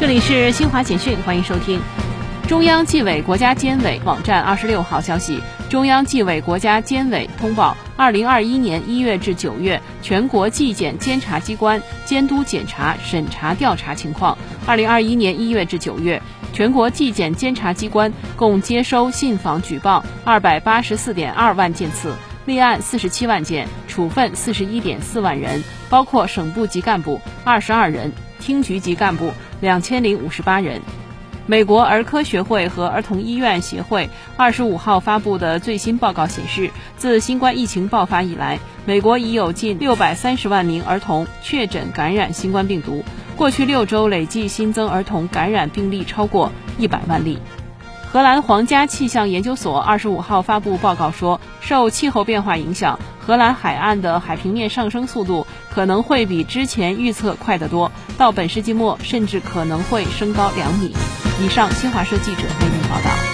这里是新华简讯，欢迎收听。中央纪委国家监委网站二十六号消息，中央纪委国家监委通报：二零二一年一月至九月全国纪检监察机关监督检查、审查调查情况。二零二一年一月至九月，全国纪检监察机关共接收信访举报二百八十四点二万件次，立案四十七万件，处分四十一点四万人，包括省部级干部二十二人，厅局级干部两千零五十八人。美国儿科学会和儿童医院协会二十五号发布的最新报告显示，自新冠疫情爆发以来，美国已有近六百三十万名儿童确诊感染新冠病毒。过去六周累计新增儿童感染病例超过一百万例。荷兰皇家气象研究所二十五号发布报告说，受气候变化影响，荷兰海岸的海平面上升速度可能会比之前预测快得多，到本世纪末甚至可能会升高两米。以上，新华社记者为您报道。